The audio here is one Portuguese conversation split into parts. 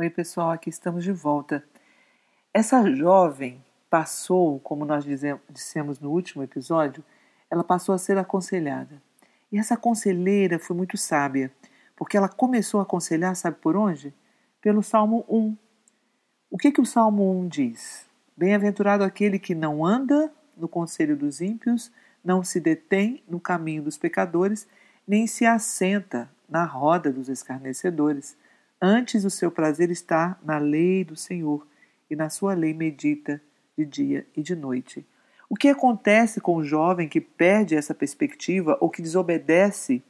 Oi, pessoal, aqui estamos de volta. Essa jovem passou, como nós dissemos no último episódio, ela passou a ser aconselhada. E essa conselheira foi muito sábia, porque ela começou a aconselhar, sabe por onde? Pelo Salmo 1. O que, que o Salmo 1 diz? Bem-aventurado aquele que não anda no conselho dos ímpios, não se detém no caminho dos pecadores, nem se assenta na roda dos escarnecedores Antes o seu prazer está na lei do Senhor, e na sua lei medita de dia e de noite. O que acontece com o jovem que perde essa perspectiva ou que desobedece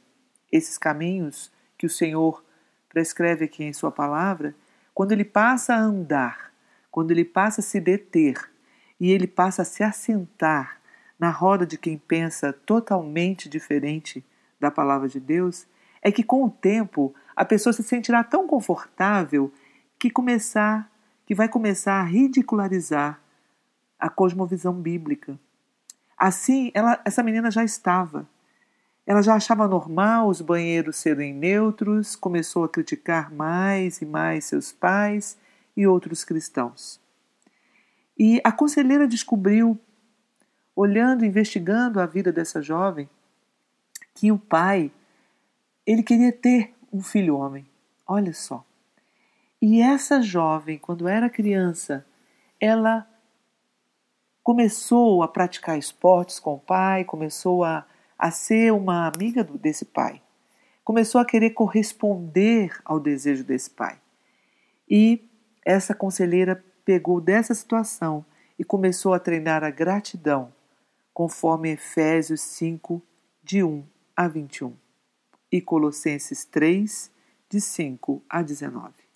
esses caminhos que o Senhor prescreve aqui em Sua palavra? Quando ele passa a andar, quando ele passa a se deter e ele passa a se assentar na roda de quem pensa totalmente diferente da palavra de Deus, é que com o tempo a pessoa se sentirá tão confortável que começar, que vai começar a ridicularizar a cosmovisão bíblica. Assim, ela, essa menina já estava. Ela já achava normal os banheiros serem neutros, começou a criticar mais e mais seus pais e outros cristãos. E a conselheira descobriu, olhando, investigando a vida dessa jovem, que o pai ele queria ter um filho homem. Olha só. E essa jovem, quando era criança, ela começou a praticar esportes com o pai, começou a, a ser uma amiga do, desse pai, começou a querer corresponder ao desejo desse pai. E essa conselheira pegou dessa situação e começou a treinar a gratidão, conforme Efésios 5, de 1 a 21 e Colossenses 3, de 5 a 19.